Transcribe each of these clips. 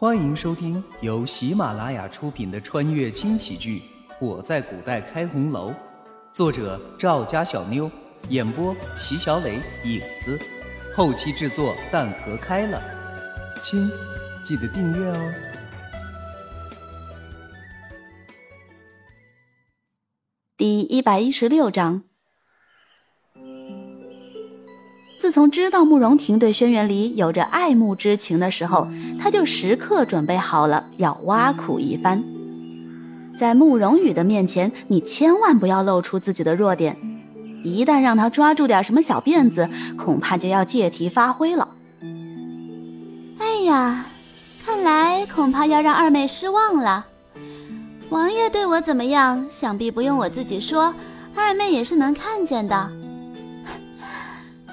欢迎收听由喜马拉雅出品的穿越轻喜剧《我在古代开红楼》，作者赵家小妞，演播席小磊、影子，后期制作蛋壳开了。亲，记得订阅哦。第一百一十六章。自从知道慕容婷对轩辕离有着爱慕之情的时候，他就时刻准备好了要挖苦一番。在慕容羽的面前，你千万不要露出自己的弱点，一旦让他抓住点什么小辫子，恐怕就要借题发挥了。哎呀，看来恐怕要让二妹失望了。王爷对我怎么样，想必不用我自己说，二妹也是能看见的。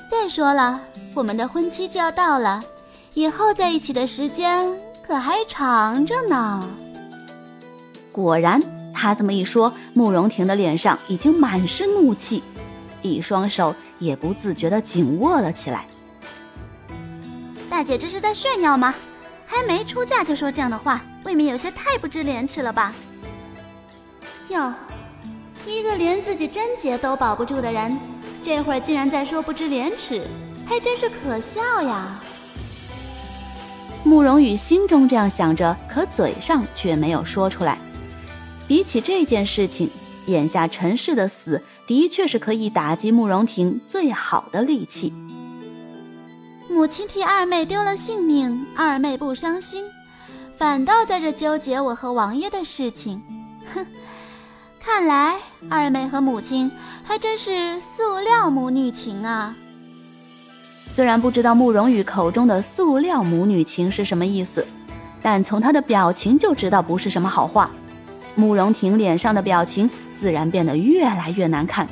再说了，我们的婚期就要到了，以后在一起的时间可还长着呢。果然，他这么一说，慕容婷的脸上已经满是怒气，一双手也不自觉地紧握了起来。大姐这是在炫耀吗？还没出嫁就说这样的话，未免有些太不知廉耻了吧？哟，一个连自己贞洁都保不住的人。这会儿竟然在说不知廉耻，还真是可笑呀！慕容羽心中这样想着，可嘴上却没有说出来。比起这件事情，眼下陈氏的死的确是可以打击慕容婷最好的利器。母亲替二妹丢了性命，二妹不伤心，反倒在这纠结我和王爷的事情。哼！看来二妹和母亲还真是塑料母女情啊。虽然不知道慕容羽口中的塑料母女情是什么意思，但从他的表情就知道不是什么好话。慕容婷脸上的表情自然变得越来越难看，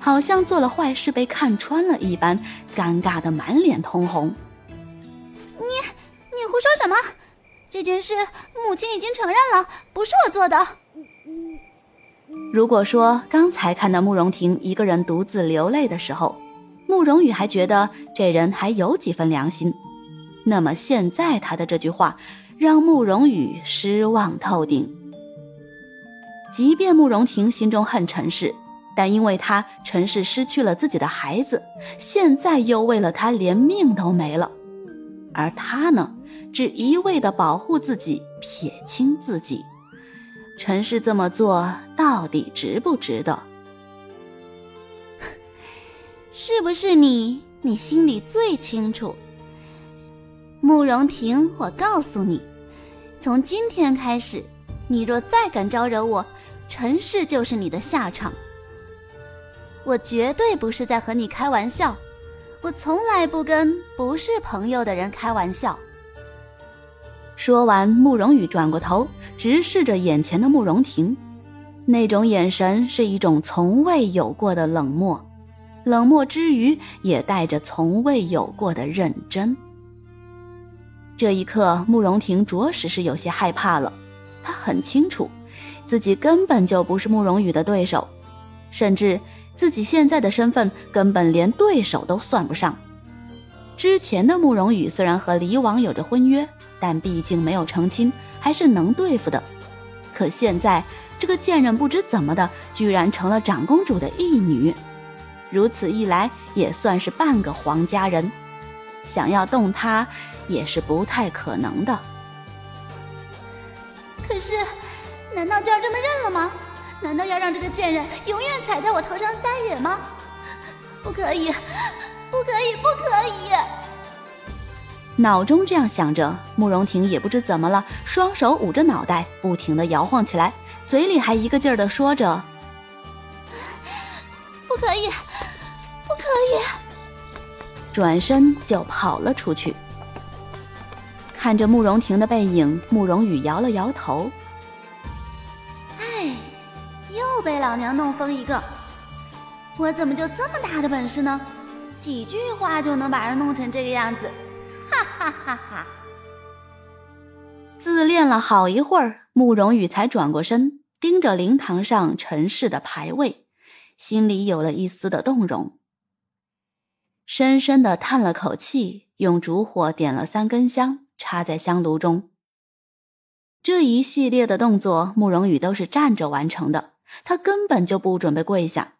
好像做了坏事被看穿了一般，尴尬的满脸通红。你你胡说什么？这件事母亲已经承认了，不是我做的。如果说刚才看到慕容婷一个人独自流泪的时候，慕容羽还觉得这人还有几分良心，那么现在他的这句话让慕容羽失望透顶。即便慕容婷心中恨陈氏，但因为他陈氏失去了自己的孩子，现在又为了他连命都没了，而他呢，只一味的保护自己，撇清自己。陈氏这么做到底值不值得？是不是你？你心里最清楚。慕容婷，我告诉你，从今天开始，你若再敢招惹我，陈氏就是你的下场。我绝对不是在和你开玩笑，我从来不跟不是朋友的人开玩笑。说完，慕容羽转过头，直视着眼前的慕容婷，那种眼神是一种从未有过的冷漠，冷漠之余也带着从未有过的认真。这一刻，慕容婷着实是有些害怕了。她很清楚，自己根本就不是慕容羽的对手，甚至自己现在的身份根本连对手都算不上。之前的慕容羽虽然和离王有着婚约。但毕竟没有成亲，还是能对付的。可现在这个贱人不知怎么的，居然成了长公主的义女，如此一来也算是半个皇家人，想要动她也是不太可能的。可是，难道就要这么认了吗？难道要让这个贱人永远踩在我头上撒野吗？不可以，不可以，不可以！脑中这样想着，慕容婷也不知怎么了，双手捂着脑袋，不停的摇晃起来，嘴里还一个劲儿的说着：“不可以，不可以！”转身就跑了出去。看着慕容婷的背影，慕容羽摇了摇头：“哎，又被老娘弄疯一个！我怎么就这么大的本事呢？几句话就能把人弄成这个样子？”哈哈哈！哈自恋了好一会儿，慕容羽才转过身，盯着灵堂上陈氏的牌位，心里有了一丝的动容。深深的叹了口气，用烛火点了三根香，插在香炉中，这一系列的动作，慕容羽都是站着完成的，他根本就不准备跪下。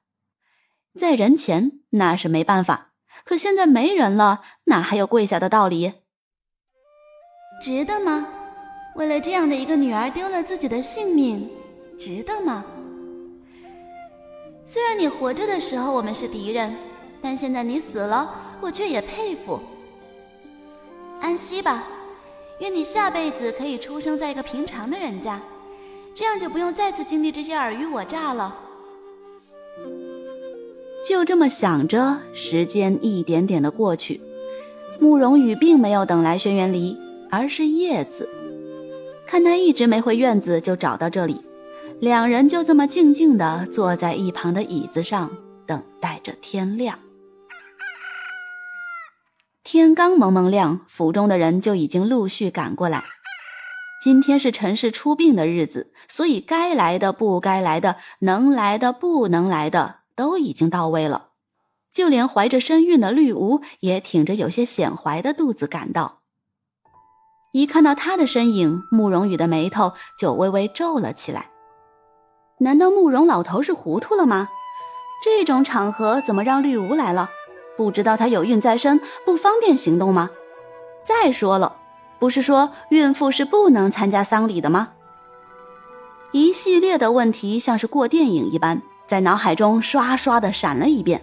在人前那是没办法，可现在没人了，哪还有跪下的道理？值得吗？为了这样的一个女儿丢了自己的性命，值得吗？虽然你活着的时候我们是敌人，但现在你死了，我却也佩服。安息吧，愿你下辈子可以出生在一个平常的人家，这样就不用再次经历这些尔虞我诈了。就这么想着，时间一点点的过去，慕容羽并没有等来轩辕离，而是叶子。看他一直没回院子，就找到这里。两人就这么静静地坐在一旁的椅子上，等待着天亮。天刚蒙蒙亮，府中的人就已经陆续赶过来。今天是陈氏出殡的日子，所以该来的、不该来的、能来的、不能来的，都已经到位了。就连怀着身孕的绿芜，也挺着有些显怀的肚子赶到。一看到他的身影，慕容羽的眉头就微微皱了起来。难道慕容老头是糊涂了吗？这种场合怎么让绿芜来了？不知道她有孕在身，不方便行动吗？再说了，不是说孕妇是不能参加丧礼的吗？一系列的问题像是过电影一般，在脑海中刷刷的闪了一遍。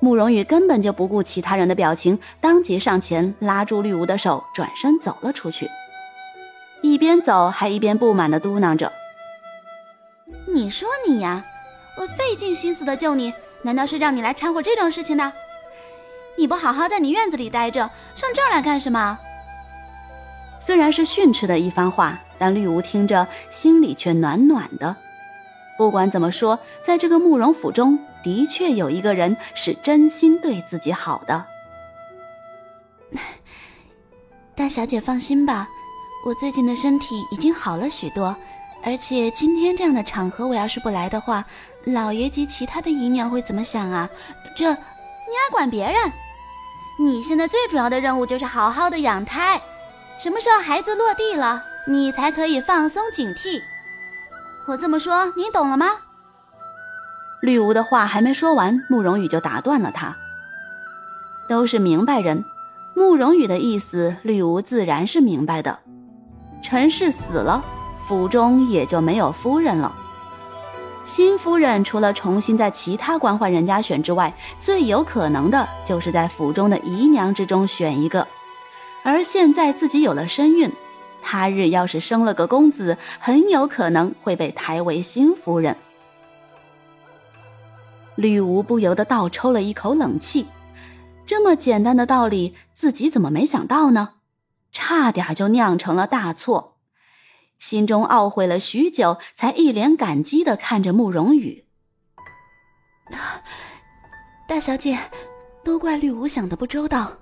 慕容羽根本就不顾其他人的表情，当即上前拉住绿芜的手，转身走了出去，一边走还一边不满的嘟囔着。你说你呀，我费尽心思的救你，难道是让你来掺和这种事情的？你不好好在你院子里待着，上这儿来干什么？虽然是训斥的一番话，但绿芜听着心里却暖暖的。不管怎么说，在这个慕容府中，的确有一个人是真心对自己好的。大小姐放心吧，我最近的身体已经好了许多。而且今天这样的场合，我要是不来的话，老爷及其他的姨娘会怎么想啊？这，你爱管别人？你现在最主要的任务就是好好的养胎，什么时候孩子落地了，你才可以放松警惕。我这么说，你懂了吗？绿芜的话还没说完，慕容羽就打断了他。都是明白人，慕容羽的意思，绿芜自然是明白的。陈氏死了。府中也就没有夫人了。新夫人除了重新在其他官宦人家选之外，最有可能的就是在府中的姨娘之中选一个。而现在自己有了身孕，他日要是生了个公子，很有可能会被抬为新夫人。吕无不由得倒抽了一口冷气，这么简单的道理，自己怎么没想到呢？差点就酿成了大错。心中懊悔了许久，才一脸感激的看着慕容羽。大小姐，都怪绿芜想的不周到。